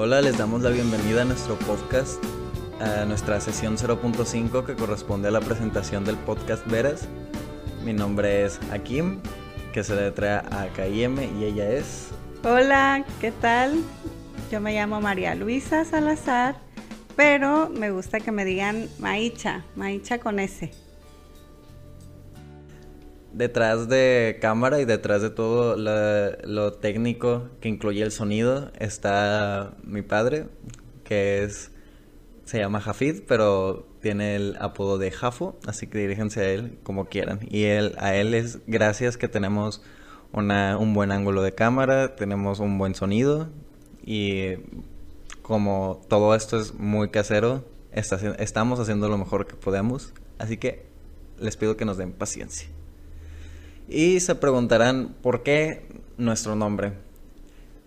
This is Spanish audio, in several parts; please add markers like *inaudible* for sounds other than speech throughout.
Hola, les damos la bienvenida a nuestro podcast, a nuestra sesión 0.5 que corresponde a la presentación del podcast Veras. Mi nombre es Akim, que se le trae a KIM y ella es... Hola, ¿qué tal? Yo me llamo María Luisa Salazar, pero me gusta que me digan Maicha, Maicha con S detrás de cámara y detrás de todo lo técnico que incluye el sonido está mi padre, que es se llama Jafid, pero tiene el apodo de Jafo, así que diríjense a él como quieran. Y él, a él es gracias que tenemos un buen ángulo de cámara, tenemos un buen sonido y como todo esto es muy casero, estamos haciendo lo mejor que podemos, así que les pido que nos den paciencia. Y se preguntarán, ¿por qué nuestro nombre?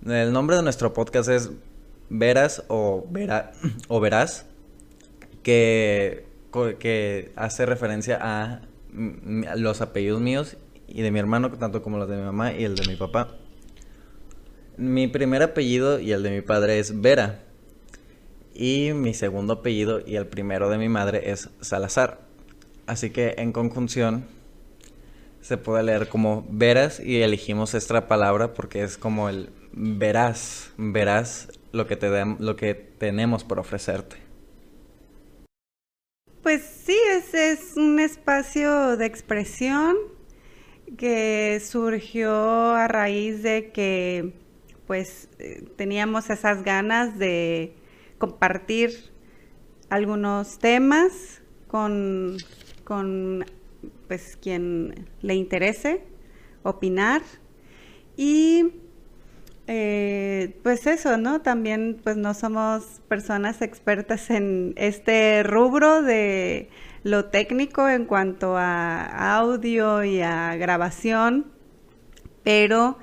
El nombre de nuestro podcast es Veras o, *clears throat* o Verás, que, que hace referencia a los apellidos míos y de mi hermano, tanto como los de mi mamá y el de mi papá. Mi primer apellido y el de mi padre es Vera. Y mi segundo apellido y el primero de mi madre es Salazar. Así que en conjunción se puede leer como veras y elegimos esta palabra porque es como el verás, verás lo que, te lo que tenemos por ofrecerte. Pues sí, ese es un espacio de expresión que surgió a raíz de que pues eh, teníamos esas ganas de compartir algunos temas con, con pues quien le interese opinar y eh, pues eso, ¿no? También pues no somos personas expertas en este rubro de lo técnico en cuanto a audio y a grabación, pero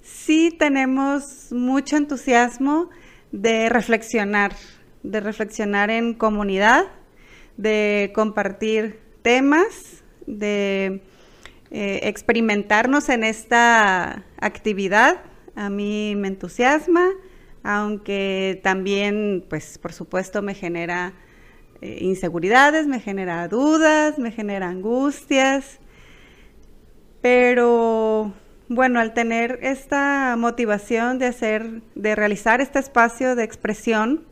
sí tenemos mucho entusiasmo de reflexionar, de reflexionar en comunidad, de compartir temas de eh, experimentarnos en esta actividad. A mí me entusiasma, aunque también, pues, por supuesto, me genera eh, inseguridades, me genera dudas, me genera angustias. Pero bueno, al tener esta motivación de hacer, de realizar este espacio de expresión,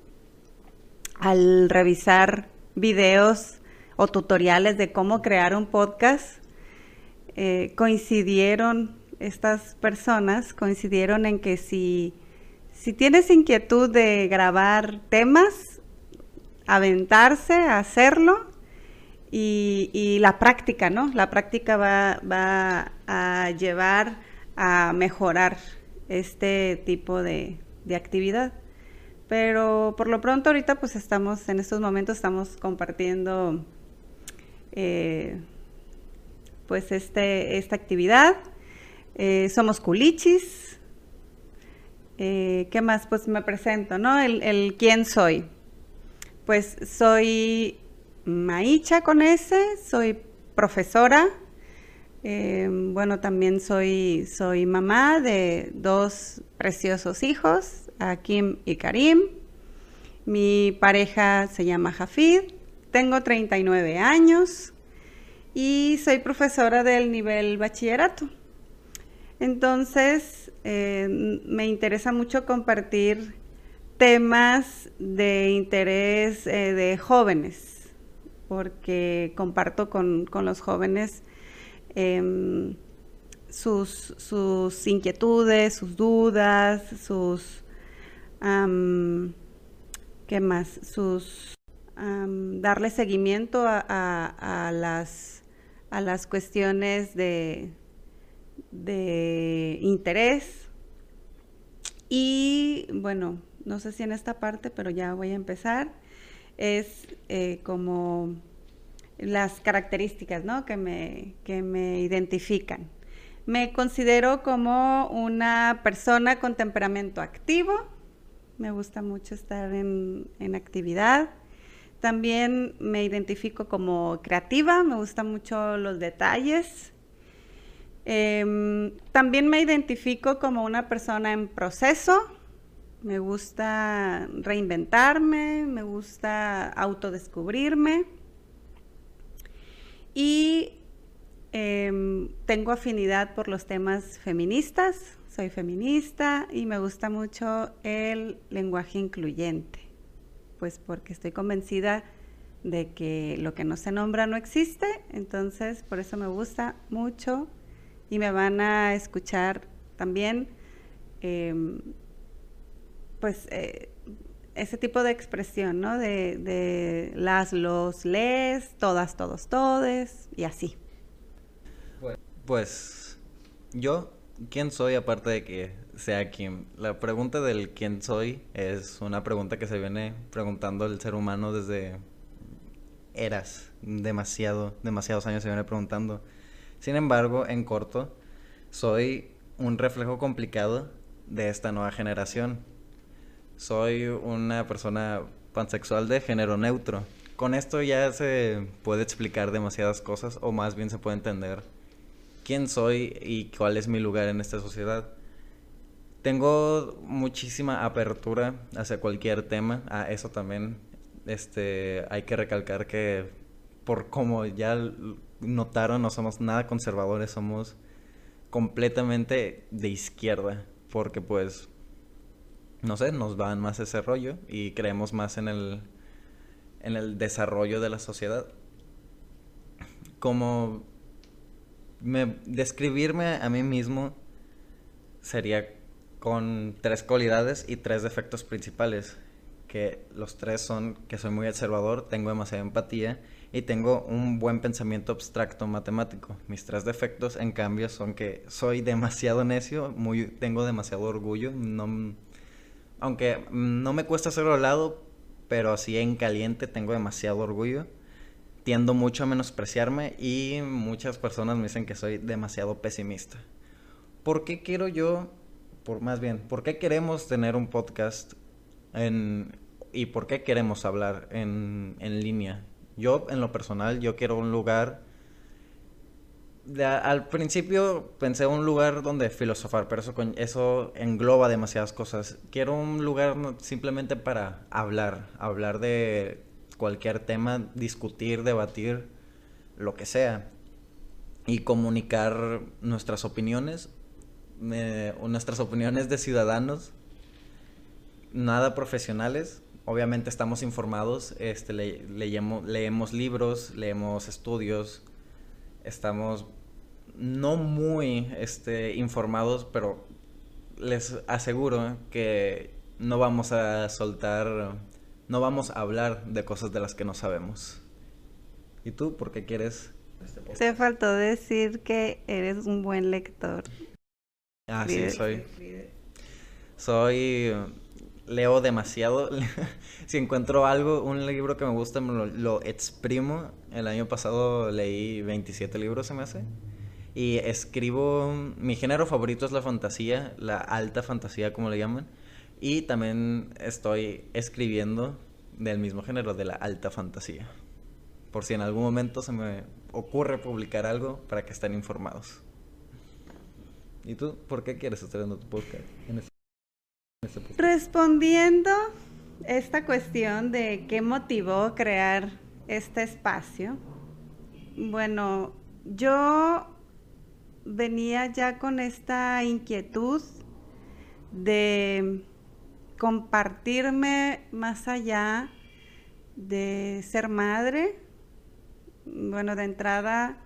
al revisar videos o tutoriales de cómo crear un podcast, eh, coincidieron estas personas, coincidieron en que si, si tienes inquietud de grabar temas, aventarse, hacerlo y, la práctica, ¿no? La práctica va, va, a llevar a mejorar este tipo de, de actividad. Pero por lo pronto ahorita pues estamos, en estos momentos estamos compartiendo eh, pues este, esta actividad. Eh, somos culichis. Eh, ¿Qué más? Pues me presento, ¿no? El, quién soy. Pues soy Maicha con S, soy profesora. bueno, también soy, soy mamá de dos preciosos hijos, Akim y Karim. Mi pareja se llama Jafid tengo 39 años y soy profesora del nivel bachillerato. Entonces, eh, me interesa mucho compartir temas de interés eh, de jóvenes, porque comparto con, los jóvenes em, sus, sus, inquietudes, sus dudas, sus... ¿Qué más? Sus darle seguimiento a, las, a las cuestiones de, de interés. Y bueno, no sé si en esta parte, pero ya voy a empezar. Es eh, como las características ¿no? que, me, que me identifican. Me considero como una persona con temperamento activo. Me gusta mucho estar en, en actividad. También me identifico como creativa, me gustan mucho los detalles. Em, también me identifico como una persona en proceso. me gusta reinventarme, me gusta autodescubrirme y em, tengo afinidad por los temas feministas, soy feminista y me gusta mucho el lenguaje incluyente, pues porque estoy convencida de que lo que no se nombra no existe, entonces por eso me gusta mucho y me van a escuchar también em, pues eh, ese tipo de expresión, ¿no? De, las, los, les, todas, todos, todes y así. Pues yo, ¿quién soy aparte de que sea quien? La pregunta del quién soy es una pregunta que se viene preguntando el ser humano desde eras, demasiado, demasiados años se viene preguntando. Sin embargo, en corto, soy un reflejo complicado de esta nueva generación soy una persona pansexual de género neutro. Con esto ya se puede explicar demasiadas cosas o más bien se puede entender quién soy y cuál es mi lugar en esta sociedad. Tengo muchísima apertura hacia cualquier tema. A eso también este, hay que recalcar que por como ya notaron, no somos nada conservadores, somos completamente de izquierda. Porque pues no sé, nos van más ese rollo y creemos más en el, en el desarrollo de la sociedad. Como me, describirme a mí mismo sería con tres cualidades y tres defectos principales, que los tres son que soy muy observador, tengo demasiada empatía y tengo un buen pensamiento abstracto matemático. Mis tres defectos, en cambio, son que soy demasiado necio, muy, tengo demasiado orgullo, no aunque no me cuesta hacerlo al lado, pero así en caliente tengo demasiado orgullo. Tiendo mucho a menospreciarme y muchas personas me dicen que soy demasiado pesimista. ¿Por qué quiero yo, por más bien, por qué queremos tener un podcast en, y por qué queremos hablar en, en línea? Yo, en lo personal, yo quiero un lugar al principio pensé un lugar donde filosofar, pero eso, eso engloba demasiadas cosas. Quiero un lugar simplemente para hablar, hablar de cualquier tema, discutir, debatir, lo que sea. Y comunicar nuestras opiniones, nuestras opiniones de ciudadanos, nada profesionales. Obviamente estamos informados, este, leemos libros, leemos estudios, estamos no muy este, informados, pero les aseguro que no vamos a soltar, no vamos a hablar de cosas de las que no sabemos. ¿Y tú por qué quieres? Este Se faltó decir que eres un buen lector. Ah, sí, soy. Soy leo demasiado. *laughs* si encuentro algo, un libro que me gusta, lo, exprimo. El año pasado leí 27 libros, se me hace. Y escribo, mi género favorito es la fantasía, la alta fantasía como le llaman. Y también estoy escribiendo del mismo género, de la alta fantasía. Por si en algún momento se me ocurre publicar algo para que estén informados. ¿Y tú por qué quieres estar en tu podcast? Respondiendo esta cuestión de qué motivó crear este espacio, bueno, yo venía ya con esta inquietud de compartirme más allá de ser madre. Bueno, de entrada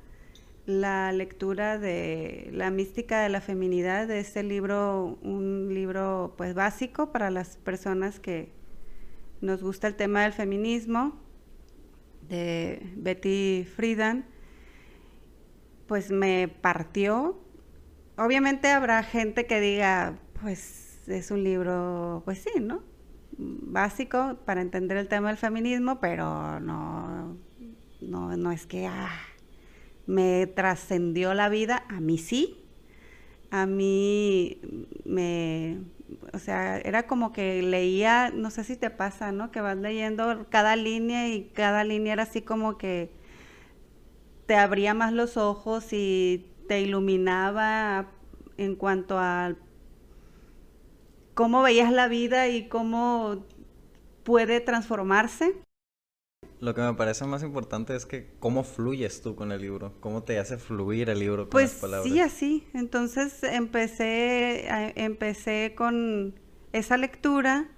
la lectura de La mística de la feminidad, de ese libro, un libro pues básico para las personas que nos gusta el tema del feminismo, de Betty Friedan, pues me partió. Obviamente habrá gente que diga, pues es un libro, pues sí, ¿no? Básico para entender el tema del feminismo, pero no, no, no es que... Ah, me trascendió la vida, a mí sí, a mí me, o sea, era como que leía, no sé si te pasa, ¿no? Que vas leyendo cada línea y cada línea era así como que te abría más los ojos y te iluminaba en cuanto a cómo veías la vida y cómo puede transformarse. Lo que me parece más importante es que cómo fluyes tú con el libro, cómo te hace fluir el libro con pues las palabras. Sí, así. Entonces empecé, empecé con esa lectura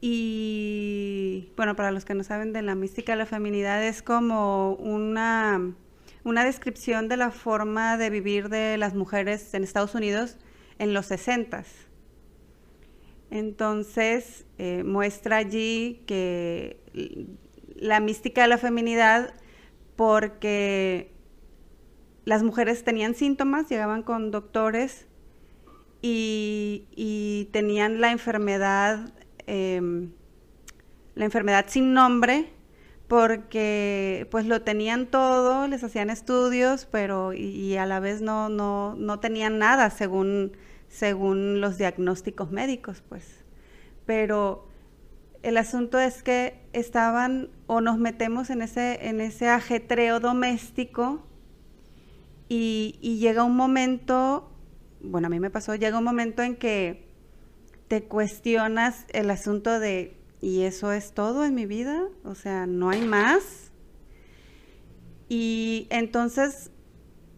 y bueno, para los que no saben de la mística de la feminidad es como una, una descripción de la forma de vivir de las mujeres en Estados Unidos en los sesentas. Entonces eh, muestra allí que la mística de la feminidad porque las mujeres tenían síntomas, llegaban con doctores y, tenían la enfermedad, em, la enfermedad sin nombre, porque pues lo tenían todo, les hacían estudios, pero y, a la vez no, no, no tenían nada según, según los diagnósticos médicos, pues. Pero el asunto es que estaban o nos metemos en ese, en ese ajetreo doméstico y, llega un momento, bueno, a mí me pasó, llega un momento en que te cuestionas el asunto de, ¿y eso es todo en mi vida? O sea, ¿no hay más? Y entonces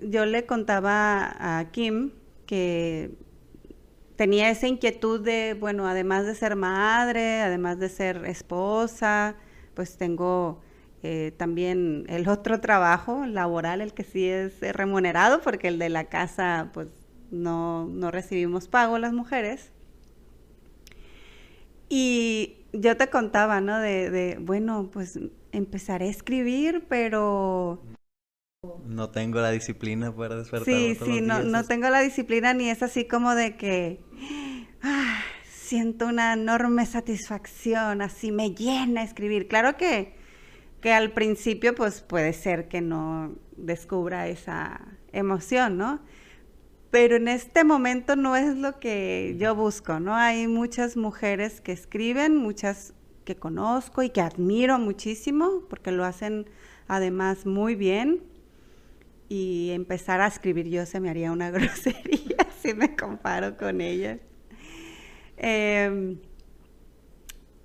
yo le contaba a Kim que tenía esa inquietud de, bueno, además de ser madre, además de ser esposa, pues tengo eh, también el otro trabajo laboral, el que sí es remunerado, porque el de la casa, pues no, no recibimos pago las mujeres. Y yo te contaba, ¿no? De, bueno, pues empezaré a escribir, pero no tengo la disciplina para despertar. Sí, sí, no, no tengo la disciplina ni es así como de que ah, siento una enorme satisfacción, así me llena escribir. Claro que, que al principio pues puede ser que no descubra esa emoción, ¿no? Pero en este momento no es lo que yo busco, ¿no? Hay muchas mujeres que escriben, muchas que conozco y que admiro muchísimo porque lo hacen además muy bien y empezar a escribir yo se me haría una *laughs* grosería si me comparo con ella. Em,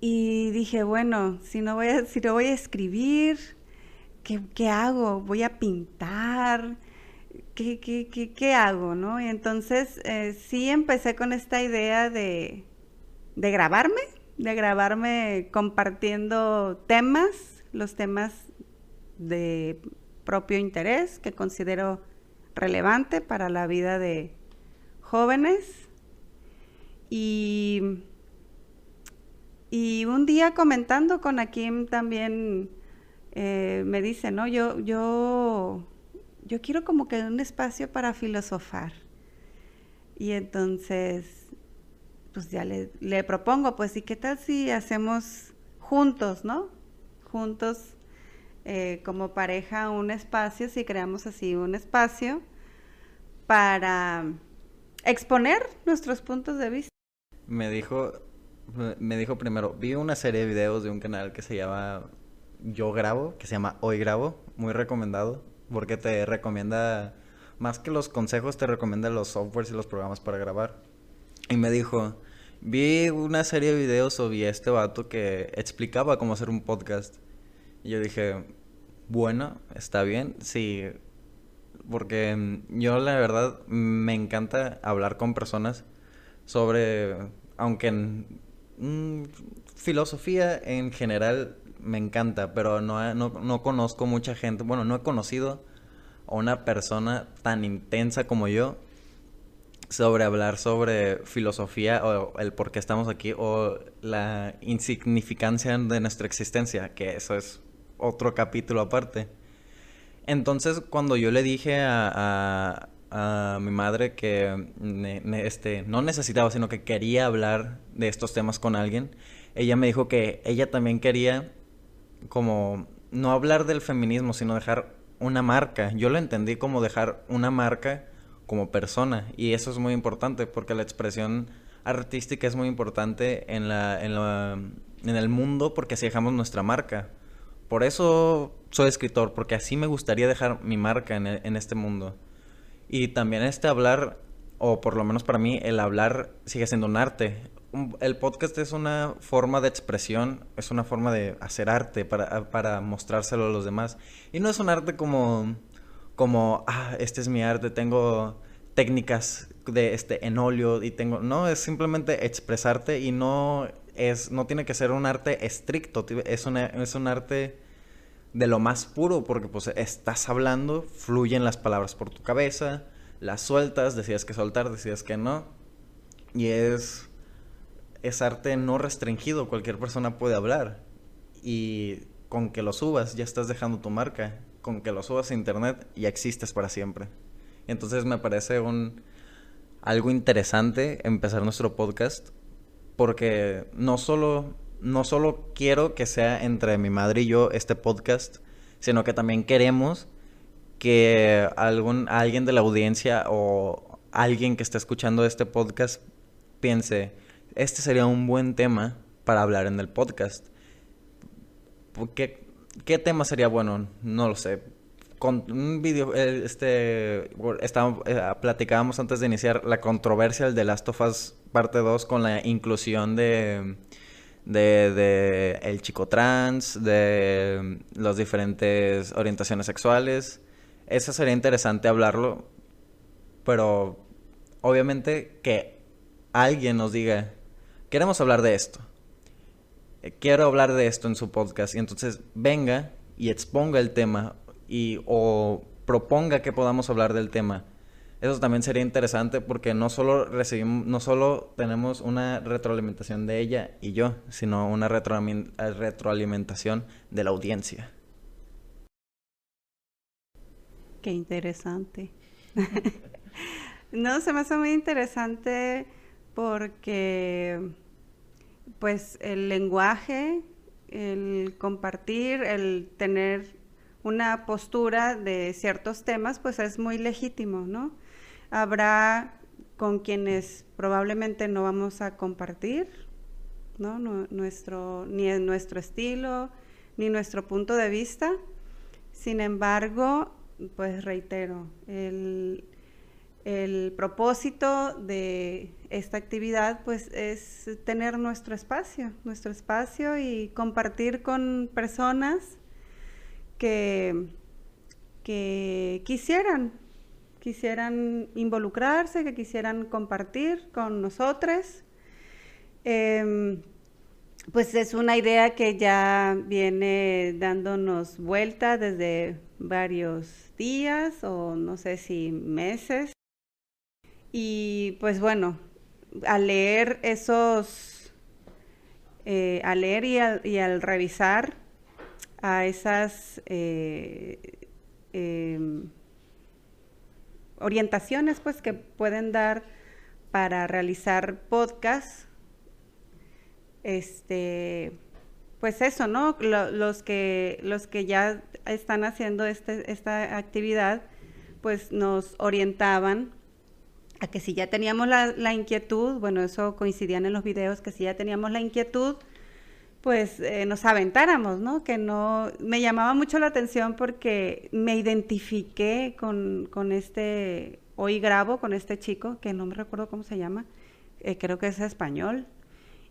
y dije, bueno, si no voy a, si no voy a escribir, ¿qué, hago? ¿Voy a pintar? ¿Qué, qué, hago? ¿no? Y entonces eh, sí empecé con esta idea de, de grabarme, de grabarme compartiendo temas, los temas de propio interés que considero relevante para la vida de jóvenes. Y, y un día comentando con Akim también eh, me dice, ¿no? Yo, yo, yo quiero como que un espacio para filosofar. Y entonces, pues ya le, le propongo, pues, ¿y qué tal si hacemos juntos, ¿no? Juntos eh, como pareja un espacio, si creamos así un espacio para exponer nuestros puntos de vista. Me dijo, me dijo primero, vi una serie de videos de un canal que se llama Yo Grabo, que se llama Hoy Grabo, muy recomendado, porque te recomienda, más que los consejos, te recomienda los softwares y los programas para grabar. Y me dijo, vi una serie de videos sobre este vato que explicaba cómo hacer un podcast. Y yo dije, bueno, está bien, sí, porque mm, yo la verdad me encanta hablar con personas sobre, aunque en mm, filosofía en general me encanta, pero no, no, no conozco mucha gente, bueno, no he conocido a una persona tan intensa como yo sobre hablar sobre filosofía o el por qué estamos aquí o la insignificancia de nuestra existencia, que eso es otro capítulo aparte. Entonces, cuando yo le dije a, a, mi madre que este, no necesitaba, sino que quería hablar de estos temas con alguien, ella me dijo que ella también quería como no hablar del feminismo, sino dejar una marca. Yo lo entendí como dejar una marca como persona y eso es muy importante porque la expresión artística es muy importante en la en, la, en el mundo porque así dejamos nuestra marca por eso soy escritor, porque así me gustaría dejar mi marca en, e, este mundo. Y también este hablar o por lo menos para mí, el hablar sigue siendo un arte. El podcast es una forma de expresión, es una forma de hacer arte para, para mostrárselo a los demás. Y no es un arte como, como, ah, este es mi arte, tengo técnicas de este en óleo y tengo no es simplemente expresarte y no es no tiene que ser un arte estricto es una, es un arte de lo más puro porque pues estás hablando fluyen las palabras por tu cabeza las sueltas decías que soltar decías que no. Y es es arte no restringido cualquier persona puede hablar. Y con que lo subas ya estás dejando tu marca. Con que lo subas a internet ya existes para siempre. Entonces me parece un algo interesante empezar nuestro podcast porque no solo no solo quiero que sea entre mi madre y yo este podcast, sino que también queremos que algún alguien de la audiencia o alguien que esté escuchando este podcast piense, este sería un buen tema para hablar en el podcast. ¿Qué, qué tema sería bueno? No lo sé con un video, este, estábamos, eh, platicábamos antes de iniciar la controversia del The Last of Us parte 2 con la inclusión de, de, de el chico trans, de las diferentes orientaciones sexuales. Eso sería interesante hablarlo, pero obviamente que alguien nos diga, queremos hablar de esto. Eh, quiero hablar de esto en su podcast y entonces venga y exponga el tema y o proponga que podamos hablar del tema. Eso también sería interesante porque no solo recibimos, no solo tenemos una retroalimentación de ella y yo, sino una retroalimentación de la audiencia. Qué interesante. *laughs* no, se me hace muy interesante porque pues el lenguaje, el compartir, el tener una postura de ciertos temas, pues es muy legítimo, ¿no? Habrá con quienes probablemente no vamos a compartir, ¿no? nuestro, ni nuestro estilo, ni nuestro punto de vista. Sin embargo, pues reitero, el, el propósito de esta actividad pues es tener nuestro espacio, nuestro espacio y compartir con personas que, quisieran, quisieran involucrarse, que quisieran compartir con nosotros. Em, pues es una idea que ya viene dándonos vuelta desde varios días o no sé si meses. Y pues bueno, al leer esos, eh, al leer y al revisar a esas eh, em, orientaciones pues que pueden dar para realizar podcast este pues eso no los que los que ya están haciendo este, esta actividad pues nos orientaban a que si ya teníamos la, la inquietud bueno eso coincidían en los videos que si ya teníamos la inquietud pues eh, nos aventáramos, ¿no? Que no, me llamaba mucho la atención porque me identifiqué con, este, hoy grabo con este chico, que no me recuerdo cómo se llama, eh, creo que es español,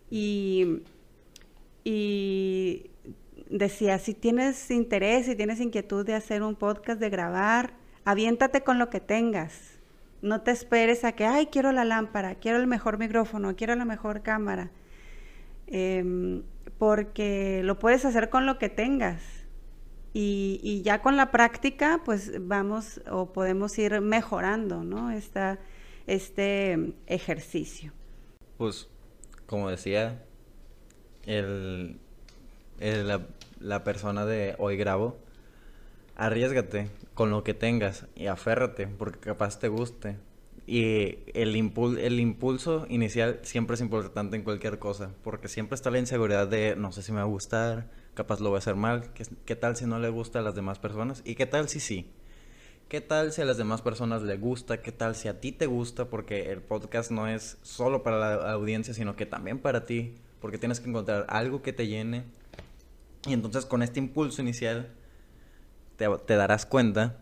y, y decía, si tienes interés, si tienes inquietud de hacer un podcast, de grabar, aviéntate con lo que tengas. No te esperes a que, ay, quiero la lámpara, quiero el mejor micrófono, quiero la mejor cámara. Em, porque lo puedes hacer con lo que tengas. Y, ya con la práctica, pues vamos o podemos ir mejorando, ¿no? Esta, este ejercicio. Pues, como decía, el, la, la, persona de hoy grabo, arriesgate con lo que tengas y aférrate, porque capaz te guste. Y el, el impulso inicial siempre es importante en cualquier cosa, porque siempre está la inseguridad de no sé si me va a gustar, capaz lo voy a hacer mal, ¿qué, qué tal si no le gusta a las demás personas? ¿Y qué tal si sí? ¿Qué tal si a las demás personas le gusta? ¿Qué tal si a ti te gusta? Porque el podcast no es solo para la audiencia, sino que también para ti, porque tienes que encontrar algo que te llene. Y entonces con este impulso inicial te, te darás cuenta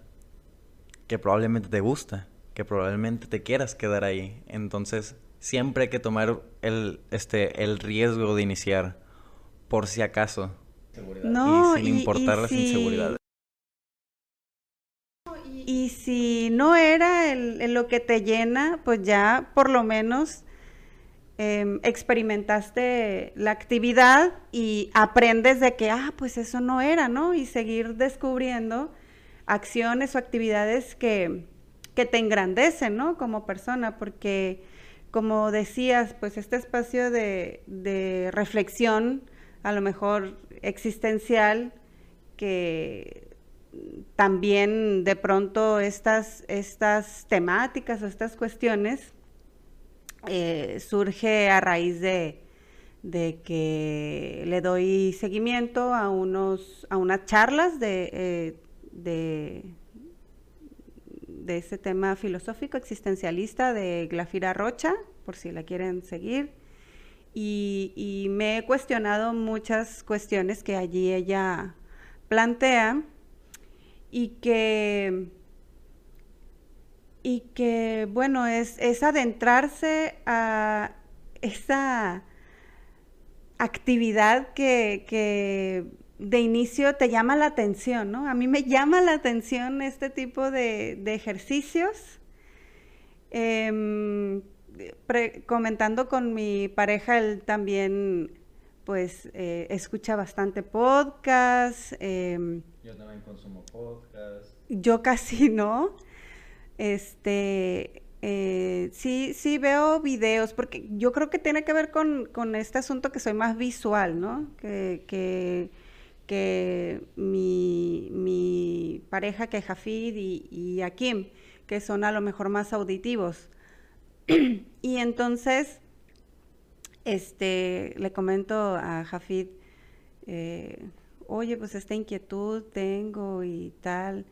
que probablemente te gusta que probablemente te quieras quedar ahí. Entonces, siempre hay que tomar el, este, el riesgo de iniciar, por si acaso. No, y sin importar las inseguridades. Y si no era el, lo que te llena, pues ya por lo menos em, experimentaste la actividad y aprendes de que, ah, pues eso no era, ¿no? Y seguir descubriendo acciones o actividades que, que te engrandecen, ¿no? Como persona, porque como decías, pues este espacio de, de reflexión, a lo mejor existencial, que también de pronto estas, estas temáticas o estas cuestiones eh, surge a raíz de, que le doy seguimiento a unos a unas charlas de, eh, de, de ese tema filosófico existencialista de Glafira Rocha, por si la quieren seguir. Y, me he cuestionado muchas cuestiones que allí ella plantea y que, y que bueno, es, es adentrarse a esa actividad que, de inicio te llama la atención, ¿no? A mí me llama la atención este tipo de, ejercicios. Em, comentando con mi pareja, él también pues eh, escucha bastante podcast. Em, yo también consumo podcast. Yo *laughs* casi no. Este, eh, sí, sí veo videos, porque yo creo que tiene que ver con, este asunto que soy más visual, ¿no? Que, que, mi, pareja, que Jafid y, y Akim, que son a lo mejor más auditivos. *clears throat* y entonces este, le comento a Jafid, eh, oye, pues esta inquietud tengo y tal,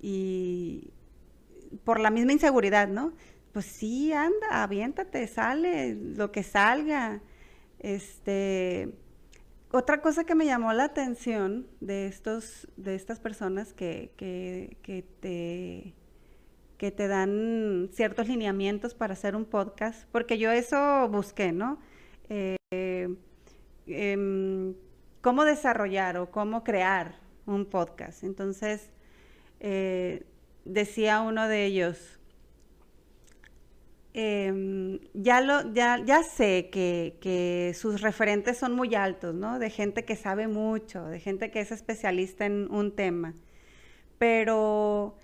y por la misma inseguridad, ¿no? Pues sí, anda, aviéntate, sale, lo que salga. Este, otra cosa que me llamó la atención de estos, de estas personas que, que, que te que te dan ciertos lineamientos para hacer un podcast, porque yo eso busqué, ¿no? Eh, em, cómo desarrollar o cómo crear un podcast. Entonces, eh, decía uno de ellos, em, ya, lo, ya, ya sé que, que, sus referentes son muy altos, ¿no? De gente que sabe mucho, de gente que es especialista en un tema, pero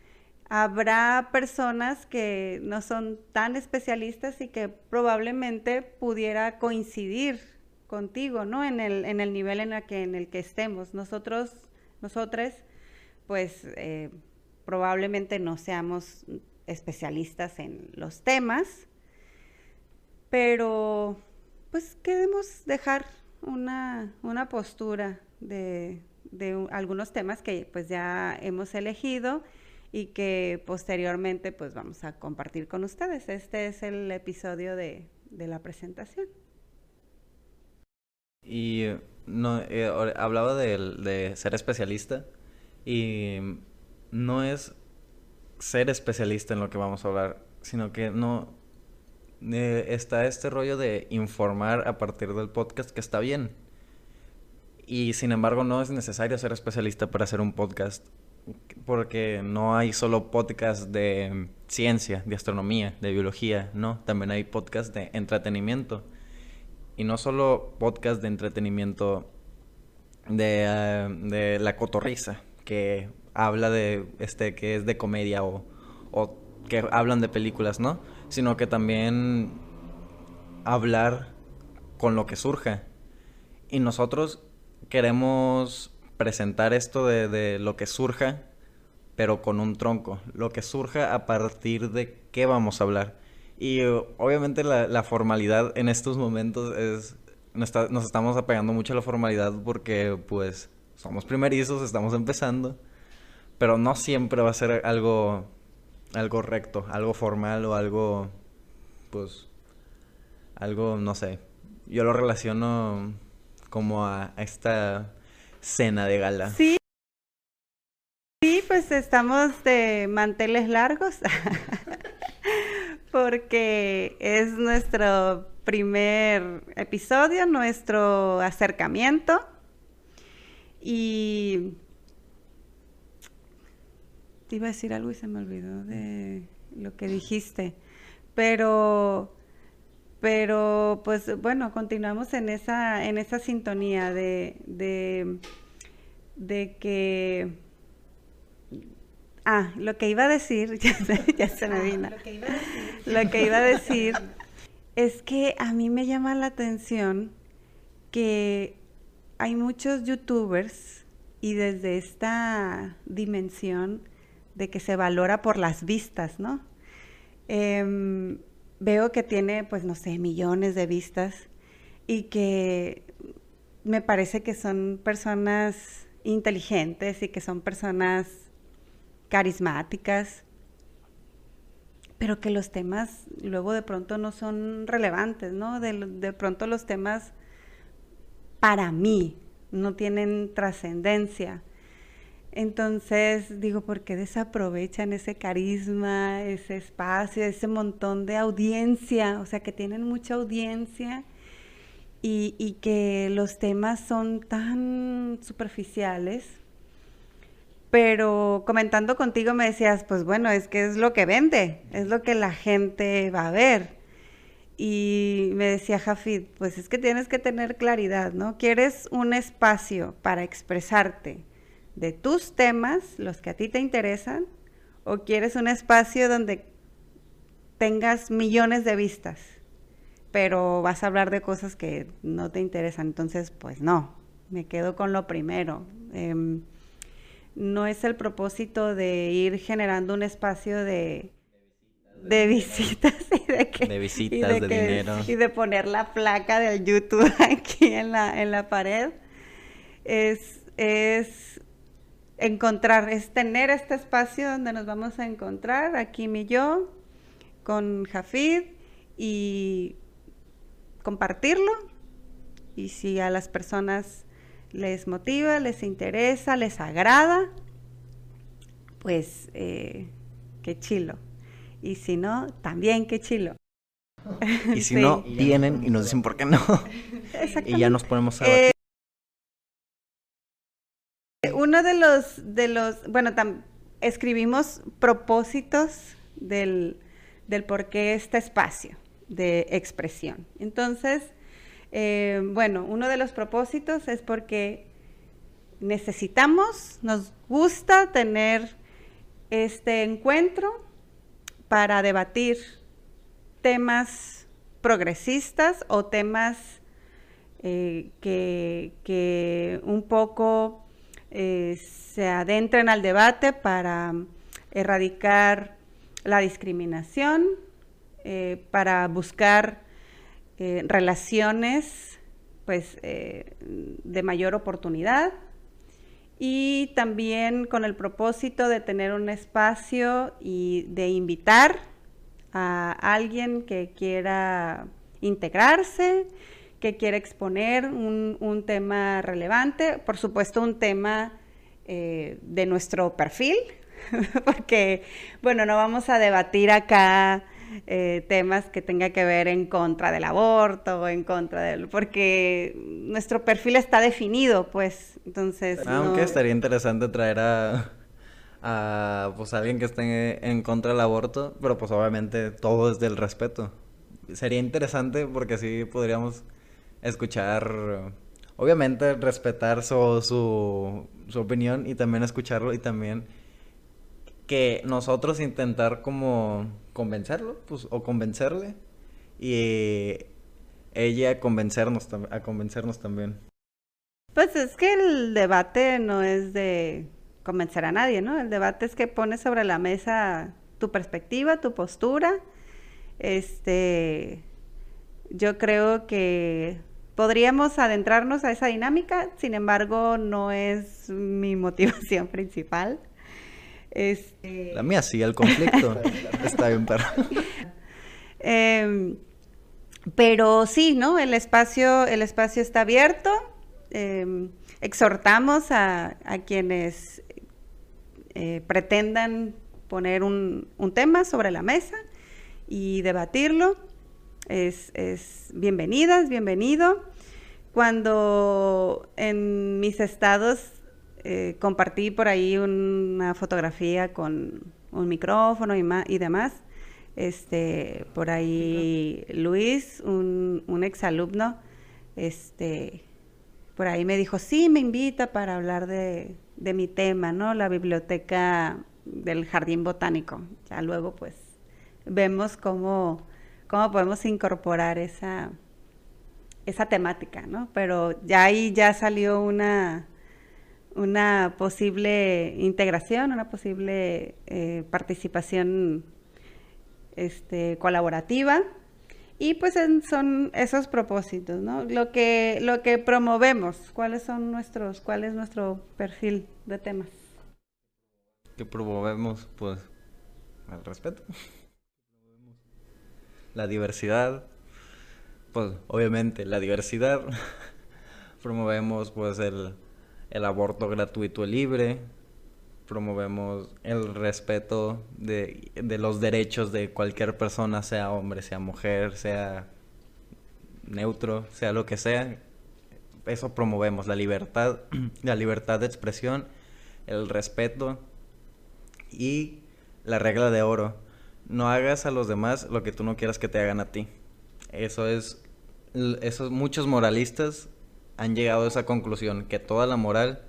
habrá personas que no son tan especialistas y que probablemente pudiera coincidir contigo, ¿no? En el, en el nivel en el, que, en el que estemos. Nosotros, nosotros, pues eh, probablemente no seamos especialistas en los temas, pero pues queremos dejar una, una postura de, de algunos temas que pues ya hemos elegido y que posteriormente pues vamos a compartir con ustedes. Este es el episodio de, la presentación. Y eh, hablaba de, ser especialista y no es ser especialista en lo que vamos a hablar, sino que no eh, está este rollo de informar a partir del podcast que está bien. Y sin embargo no es necesario ser especialista para hacer un podcast porque no hay solo podcast de ciencia, de astronomía, de biología, no, también hay podcast de entretenimiento. Y no solo podcast de entretenimiento de, eh, la cotorriza, que habla de, este, que es de comedia o, o que hablan de películas, ¿no? Sino que también hablar con lo que surja. Y nosotros queremos presentar esto de, lo que surja, pero con un tronco. Lo que surja a partir de qué vamos a hablar. Y uh, obviamente la, formalidad en estos momentos es... Nos, nos estamos apegando mucho a la formalidad porque pues somos primerizos, estamos empezando. Pero no siempre va a ser algo, algo recto, algo formal o algo, pues, algo, no sé. Yo lo relaciono como a esta cena de gala. Sí. Sí, pues estamos de manteles largos. *laughs* porque es nuestro primer episodio, nuestro acercamiento. Y te iba a decir algo y se me olvidó de lo que dijiste. Pero, pero pues bueno, continuamos en esa, en esa sintonía de, de, de que Ah, lo que iba a decir, *laughs* ya, se me vino. lo, que iba a decir. lo que iba a decir *laughs* es que a mí me llama la atención que hay muchos youtubers y desde esta dimensión de que se valora por las vistas, ¿no? Em, veo que tiene, pues, no sé, millones de vistas y que me parece que son personas inteligentes y que son personas carismáticas, pero que los temas luego de pronto no son relevantes, ¿no? De, pronto los temas para mí no tienen trascendencia. Entonces digo, ¿por qué desaprovechan ese carisma, ese espacio, ese montón de audiencia? O sea, que tienen mucha audiencia y, que los temas son tan superficiales pero comentando contigo me decías, pues bueno, es que es lo que vende, es lo que la gente va a ver. Y me decía Jafid, pues es que tienes que tener claridad, ¿no? Quieres un espacio para expresarte de tus temas, los que a ti te interesan, o quieres un espacio donde tengas millones de vistas, pero vas a hablar de cosas que no te interesan. Entonces, pues no, me quedo con lo primero. Em, no es el propósito de ir generando un espacio de, de visitas y de que de visitas de, dinero y de poner la placa del YouTube *laughs* aquí en la en la pared es es encontrar es tener este espacio donde nos vamos a encontrar aquí mi yo con Jafid y compartirlo y si a las personas les motiva, les interesa, les agrada, pues eh, qué chilo. Y si no, también qué chilo. Y si *laughs* no, vienen y nos dicen por qué no. *laughs* y ya nos ponemos a eh, de los, de los, bueno, escribimos propósitos del, del por qué este espacio de expresión. Entonces, eh, bueno, uno de los propósitos es porque necesitamos, nos gusta tener este encuentro para debatir temas progresistas o temas eh, que, un poco eh, se adentren al debate para erradicar la discriminación, para buscar eh, relaciones pues eh, de mayor oportunidad y también con el propósito de tener un espacio y de invitar a alguien que quiera integrarse, que quiera exponer un, tema relevante, por supuesto un tema eh, de nuestro perfil, *laughs* porque, bueno, no vamos a debatir acá eh, temas que tenga que ver en contra del aborto o en contra del... porque nuestro perfil está definido, pues, entonces... Aunque estaría interesante traer a, a pues alguien que esté en contra del aborto, pero pues obviamente todo es del respeto. Sería interesante porque así podríamos escuchar, obviamente respetar su, su, su opinión y también escucharlo y también que nosotros intentar como convencerlo, pues, o convencerle, y ella convencernos, a convencernos también. Pues es que el debate no es de convencer a nadie, ¿no? El debate es que pones sobre la mesa tu perspectiva, tu postura. Este, yo creo que podríamos adentrarnos a esa dinámica, sin embargo, no es mi *laughs* motivación principal. Este... La mía sí, el conflicto. *laughs* Está bien, perro. Em, pero sí, ¿no? El espacio, el espacio está abierto. Em, exhortamos a, quienes eh, pretendan poner un, tema sobre la mesa y debatirlo. Es, es bienvenidas, bienvenido. Cuando en mis estados eh, compartí por ahí una fotografía con un micrófono y, y demás, este, por ahí Luis, un, un exalumno, este, por ahí me dijo, sí, me invita para hablar de, de mi tema, ¿no? La biblioteca del jardín botánico. Ya luego, pues, vemos cómo, cómo podemos incorporar esa, esa temática, ¿no? Pero ya ahí ya salió una, una posible integración, una posible eh, participación este, colaborativa. Y pues son esos propósitos, ¿no? Lo que, lo que promovemos, cuáles son nuestros, cuál es nuestro perfil de temas. Que promovemos, pues, el respeto. La diversidad, pues, obviamente, la diversidad. *laughs* promovemos, pues, el, el aborto gratuito y libre, promovemos el respeto de, los derechos de cualquier persona, sea hombre, sea mujer, sea neutro, sea lo que sea. Eso promovemos, la libertad, *clears throat* la libertad de expresión, el respeto y la regla de oro. No hagas a los demás lo que tú no quieras que te hagan a ti. Eso es, esos muchos moralistas han llegado a esa conclusión, que toda la moral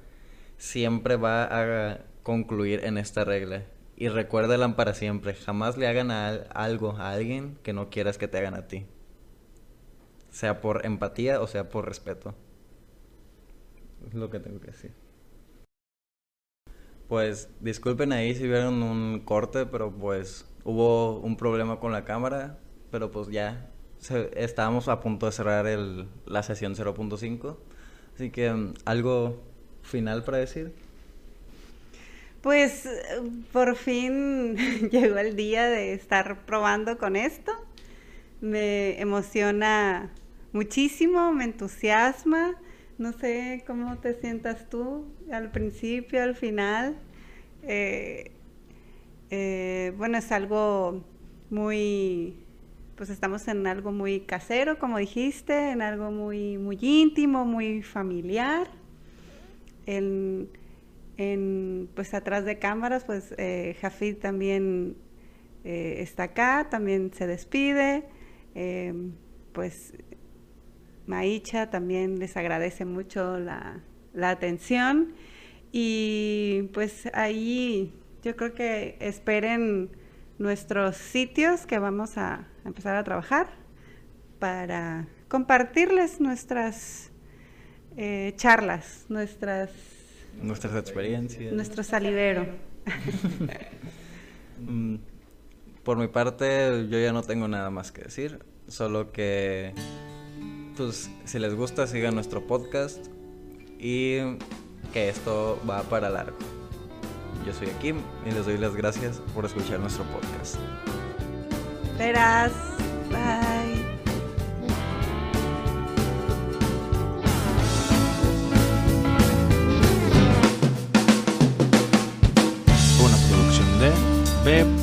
siempre va a concluir en esta regla. Y recuérdala para siempre, jamás le hagan algo a alguien que no quieras que te hagan a ti. Sea por empatía o sea por respeto. Es lo que tengo que decir. Pues disculpen ahí si vieron un corte, pero pues hubo un problema con la cámara, pero pues ya estábamos a punto de cerrar el, la sesión 0.5. Así que mm, algo final para decir. Pues por fin *laughs* llegó el día de estar probando con esto. Me emociona muchísimo, me entusiasma. No sé cómo te sientas tú al principio, al final. Eh, eh, bueno, es algo muy, pues estamos en algo muy casero, como dijiste, en algo muy, muy íntimo, muy familiar. En, en, pues atrás de cámaras, pues eh, Jafid también eh, está acá, también se despide. Em, pues Maicha también les agradece mucho la, la, atención. Y pues ahí yo creo que esperen nuestros sitios que vamos a empezar a trabajar para compartirles nuestras eh, charlas, nuestras Nuestras experiencias. Nuestro salivero. *laughs* Mm, por mi parte, yo ya no tengo nada más que decir. Solo que, pues, si les gusta, sigan nuestro podcast. Y que esto va para largo. Yo soy Kim y les doy las gracias por escuchar nuestro podcast. Verás. Bye. B Podcast.